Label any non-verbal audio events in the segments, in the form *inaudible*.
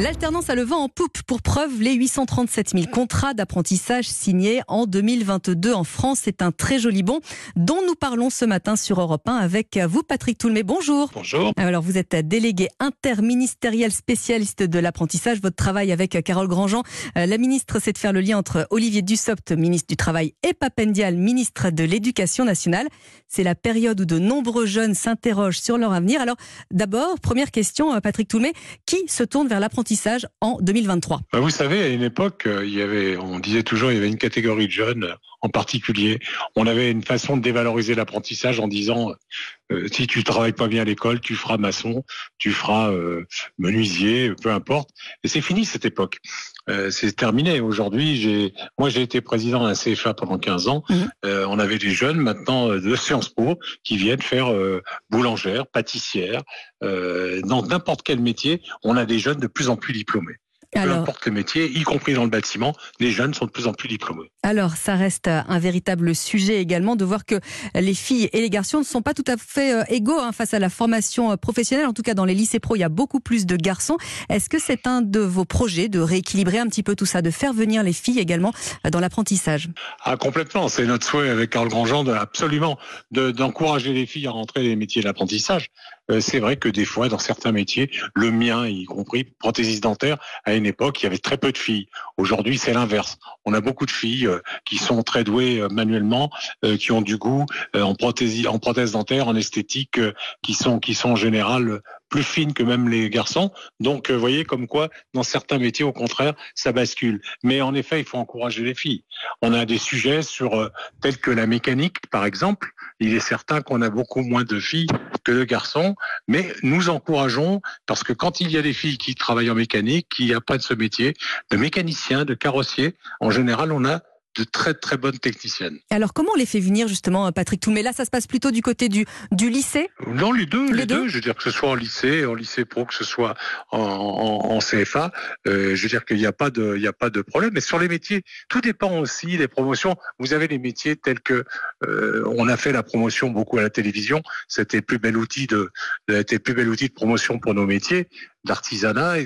L'alternance a le vent en poupe. Pour preuve, les 837 000 contrats d'apprentissage signés en 2022 en France. C'est un très joli bon dont nous parlons ce matin sur Europe 1 avec vous, Patrick Toulmé. Bonjour. Bonjour. Alors, vous êtes délégué interministériel spécialiste de l'apprentissage. Votre travail avec Carole Grandjean, euh, la ministre, c'est de faire le lien entre Olivier Dussopt, ministre du Travail, et Papendial, ministre de l'Éducation nationale. C'est la période où de nombreux jeunes s'interrogent sur leur avenir. Alors, d'abord, première question, euh, Patrick Toulmé, qui se tourne vers l'apprentissage en 2023 bah, Vous savez, à une époque, euh, il y avait, on disait toujours, il y avait une catégorie de jeunes euh, en particulier. On avait une façon de dévaloriser l'apprentissage en disant euh, si tu travailles pas bien à l'école, tu feras maçon, tu feras menuisier, peu importe. Et c'est fini cette époque. C'est terminé. Aujourd'hui, j'ai, moi, j'ai été président d'un CFA pendant 15 ans. Mmh. on avait des jeunes maintenant de Sciences Po qui viennent faire boulangère, pâtissière, dans n'importe quel métier. On a des jeunes de plus en plus diplômés. Peu importe le métier, y compris dans le bâtiment, les jeunes sont de plus en plus diplômés. Alors, ça reste un véritable sujet également de voir que les filles et les garçons ne sont pas tout à fait euh, égaux hein, face à la formation euh, professionnelle. En tout cas, dans les lycées pro, il y a beaucoup plus de garçons. Est-ce que c'est un de vos projets de rééquilibrer un petit peu tout ça, de faire venir les filles également euh, dans l'apprentissage? Ah, complètement. C'est notre souhait avec Carl Grandjean, de, absolument, d'encourager les filles à rentrer dans les métiers de l'apprentissage. C'est vrai que des fois, dans certains métiers, le mien y compris, prothésiste dentaire, a une époque, il y avait très peu de filles. Aujourd'hui, c'est l'inverse. On a beaucoup de filles euh, qui sont très douées euh, manuellement, euh, qui ont du goût en prothèse, en prothèse dentaire, en esthétique, qui sont qui sont en général plus fines que même les garçons. Donc, vous voyez comme quoi, dans certains métiers, au contraire, ça bascule. Mais en effet, il faut encourager les filles. On a des sujets sur tels que la mécanique, par exemple. Il est certain qu'on a beaucoup moins de filles que de garçons, mais nous encourageons parce que quand il y a des filles qui travaillent en mécanique, qui apprennent ce métier, de mécanicien, de carrossier, en général, on a de très très bonnes techniciennes. Alors comment on les fait venir justement, Patrick Mais Là, ça se passe plutôt du côté du, du lycée? Non, les deux, les, deux. Je veux dire que ce soit en lycée, en lycée pro, que ce soit en, CFA, euh, je veux dire qu'il n'y a pas de, il y a pas de problème. Mais sur les métiers, tout dépend aussi des promotions. Vous avez les métiers tels que euh, on a fait la promotion beaucoup à la télévision. C'était le plus bel outil de, c'était plus bel outil de promotion pour nos métiers d'artisanat,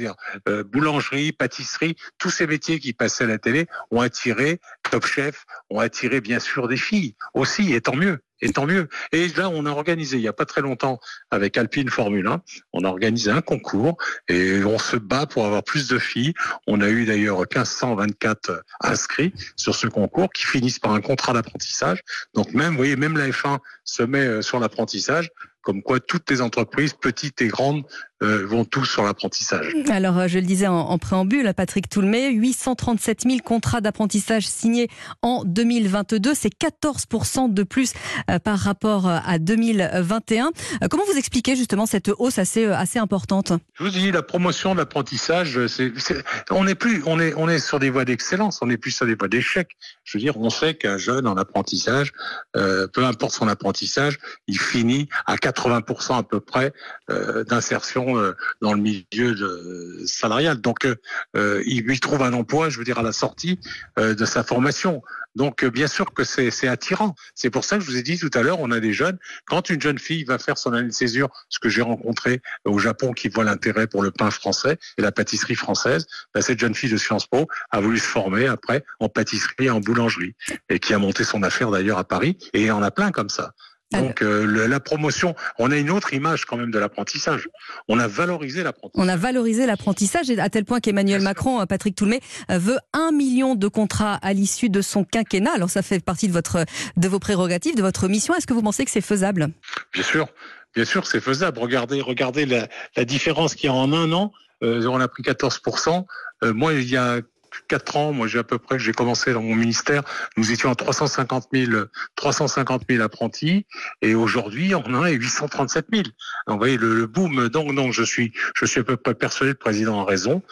euh, boulangerie, pâtisserie, tous ces métiers qui passaient à la télé ont attiré Top ont attiré bien sûr des filles aussi, et tant mieux. Et tant mieux. Et là, on a organisé, il n'y a pas très longtemps, avec Alpine Formule 1, on a organisé un concours et on se bat pour avoir plus de filles. On a eu d'ailleurs 1524 inscrits sur ce concours qui finissent par un contrat d'apprentissage. Donc même, vous voyez, même la F1 se met euh, sur l'apprentissage comme quoi toutes les entreprises, petites et grandes, euh, vont tous sur l'apprentissage. Alors, euh, je le disais en, préambule, Patrick Toulmé, 837 000 contrats d'apprentissage signés en 2022, c'est 14 de plus euh, par rapport à 2021. Comment vous expliquez justement cette hausse assez assez importante? Je vous dis, la promotion de l'apprentissage, on n'est plus, on est, on est sur des voies d'excellence, on n'est plus sur des voies d'échec. Je veux dire, on sait qu'un jeune en apprentissage, peu importe son apprentissage, il finit à 4 80% à peu près euh, d'insertion euh, dans le milieu de, salarial. Donc, euh, il lui trouve un emploi, je veux dire, à la sortie de sa formation. Donc, bien sûr que c'est attirant. C'est pour ça que je vous ai dit tout à l'heure, on a des jeunes. Quand une jeune fille va faire son année de césure, ce que j'ai rencontré au Japon qui voit l'intérêt pour le pain français et la pâtisserie française, bah, cette jeune fille de Sciences Po a voulu se former après en pâtisserie et en boulangerie et qui a monté son affaire d'ailleurs à Paris et en a plein comme ça. Donc euh, la promotion, on a une autre image quand même de l'apprentissage. On a valorisé l'apprentissage. On a valorisé l'apprentissage à tel point qu'Emmanuel Macron, euh, Patrick Toulmé, euh, veut un million de contrats à l'issue de son quinquennat. Alors ça fait partie de votre de vos prérogatives, de votre mission. Est-ce que vous pensez que c'est faisable? Bien sûr, bien sûr, c'est faisable. Regardez, regardez la, la différence qu'il y a en un an. on a pris 14 Moi, il y a quatre ans, moi j'ai à peu près, j'ai commencé dans mon ministère, nous étions à 350 000, 350 000 apprentis, et aujourd'hui on en a 837 000. Donc vous voyez le, boom. Donc non, je suis, je suis à peu près persuadé le président a raison.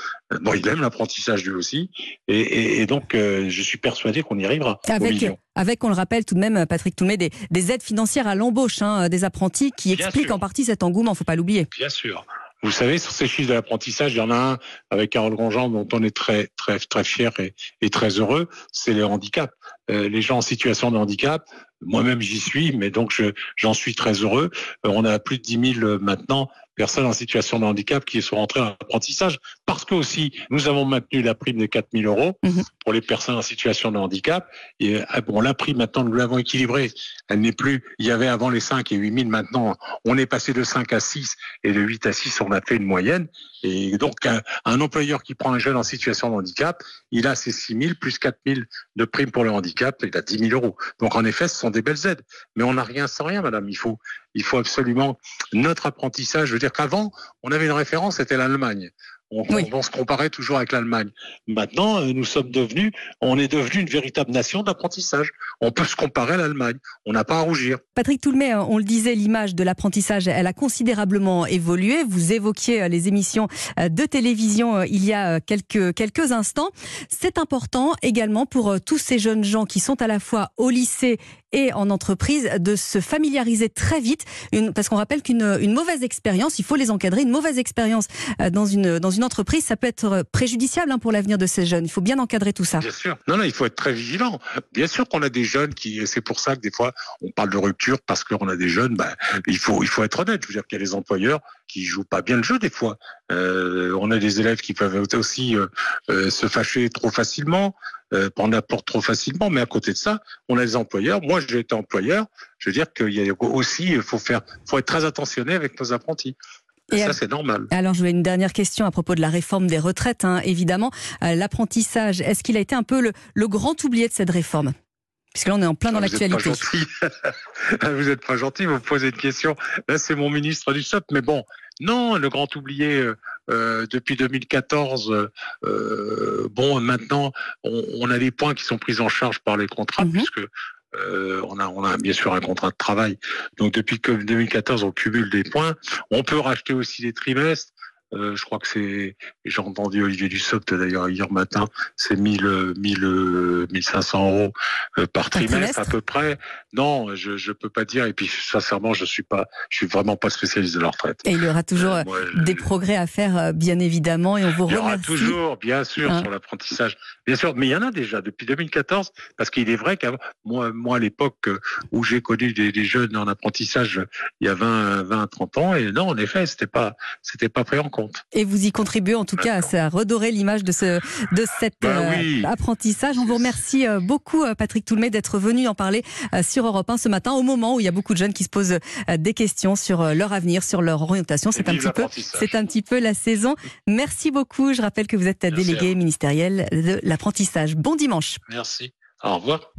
Bon, il aime l'apprentissage lui aussi, et, donc euh, je suis persuadé qu'on y arrivera. Avec, avec, on le rappelle tout de même, Patrick Toumé, des, des aides financières à l'embauche hein, des apprentis qui expliquent en partie cet engouement. Faut pas l'oublier. Bien sûr. Vous savez, sur ces chiffres de l'apprentissage, il y en a un avec Carole Grandjean dont on est très très très fier et, très heureux, c'est les handicaps. Euh, les gens en situation de handicap, moi-même j'y suis, mais donc j'en suis très heureux. Euh, on a plus de 10 000 maintenant personnes en situation de handicap qui sont rentrées en apprentissage. Parce que aussi, nous avons maintenu la prime de 4 000 euros mhm. pour les personnes en situation de handicap. Et ah, bon, la prime, maintenant, nous l'avons équilibrée. Elle n'est plus, il y avait avant les 5 et 8 000. Maintenant, on est passé de 5 à 6 et de 8 à 6, on a fait une moyenne. Et donc, un, un employeur qui prend un jeune en situation de handicap, il a ses 6 000 plus 4 000 de prime pour le handicap, il a 10 000 euros. Donc, en effet, ce sont des belles aides. Mais on n'a rien sans rien, madame. Il faut, il faut absolument notre apprentissage. Je veux dire qu'avant, on avait une référence, c'était l'Allemagne. On, se comparait toujours avec l'Allemagne. Maintenant, euh, nous sommes devenus, on est devenu une véritable nation d'apprentissage. On peut se comparer à l'Allemagne. On n'a pas à rougir. Patrick Toulmet, on le disait, l'image de l'apprentissage, elle a considérablement évolué. Vous évoquiez euh, les émissions euh, de télévision il y a quelques, quelques instants. C'est important également pour tous ces jeunes gens qui sont à la fois au lycée et en entreprise de se familiariser très vite, une, parce qu'on rappelle qu'une une mauvaise expérience, il faut les encadrer, une mauvaise expérience euh, dans une, dans une entreprise, ça peut être préjudiciable hein, pour l'avenir de ces jeunes. Il faut bien encadrer tout ça. Bien sûr. Non, non, il faut être très vigilant. Bien sûr qu'on a des jeunes qui, c'est pour ça que des fois on parle de rupture parce qu'on a des jeunes. Ben, il faut, il faut être honnête. Je veux dire qu'il y a des employeurs qui jouent pas bien le jeu des fois. Euh, on a des élèves qui peuvent aussi euh, euh, se fâcher trop facilement, euh, prendre la porte trop facilement. Mais à côté de ça, on a des employeurs. Moi, j'ai été employeur. Je veux dire qu'il y a aussi, il faut faire, faut être très attentionné avec nos apprentis. Et ça, c'est normal. Alors, je voulais une dernière question à propos de la réforme des retraites, hein, évidemment. L'apprentissage, est-ce qu'il a été un peu le, le grand oublié de cette réforme? Puisque là, on est en plein dans l'actualité. *laughs* Vous n'êtes pas gentil, vous posez une question. Là, c'est mon ministre du SOP, mais bon, non, le grand oublié euh, euh depuis 2014. Euh, bon, maintenant, on, on, a les points qui sont pris en charge par les contrats, mhm. puisque euh, on, a, on a bien sûr un contrat de travail. Donc depuis 2014, on cumule des points. On peut racheter aussi des trimestres. Euh, je crois que c'est, j'ai entendu Olivier Dussopt d'ailleurs hier matin, c'est 1000, 1000, 1500 euros euh, par trimestre, à peu près. Non, je je peux pas dire. Et puis sincèrement, je suis pas, je suis vraiment pas spécialiste de la retraite. Et il y aura toujours euh, des progrès à faire, bien évidemment, et on vous remercie. Il y aura toujours, bien sûr, hein. sur l'apprentissage, bien sûr. Mais il y en a déjà depuis 2014, parce qu'il est vrai qu'avant, moi, moi à l'époque où j'ai connu des, des, jeunes en apprentissage, il y a 20, 20, 30 ans, et non, en effet, c'était pas, c'était pas pris en compte. Et vous y contribuez en tout cas à, redorer l'image de ce de cet bah euh, apprentissage. On vous remercie euh, beaucoup euh, Patrick Toulmé d'être venu en parler sur Europe 1 ce matin au moment où il y a beaucoup de jeunes qui se posent des questions sur leur avenir, sur leur orientation. C'est un petit peu c'est un petit peu la saison. Merci beaucoup. Je rappelle que vous êtes délégué ministériel de l'apprentissage. Bon dimanche. Merci. Au revoir.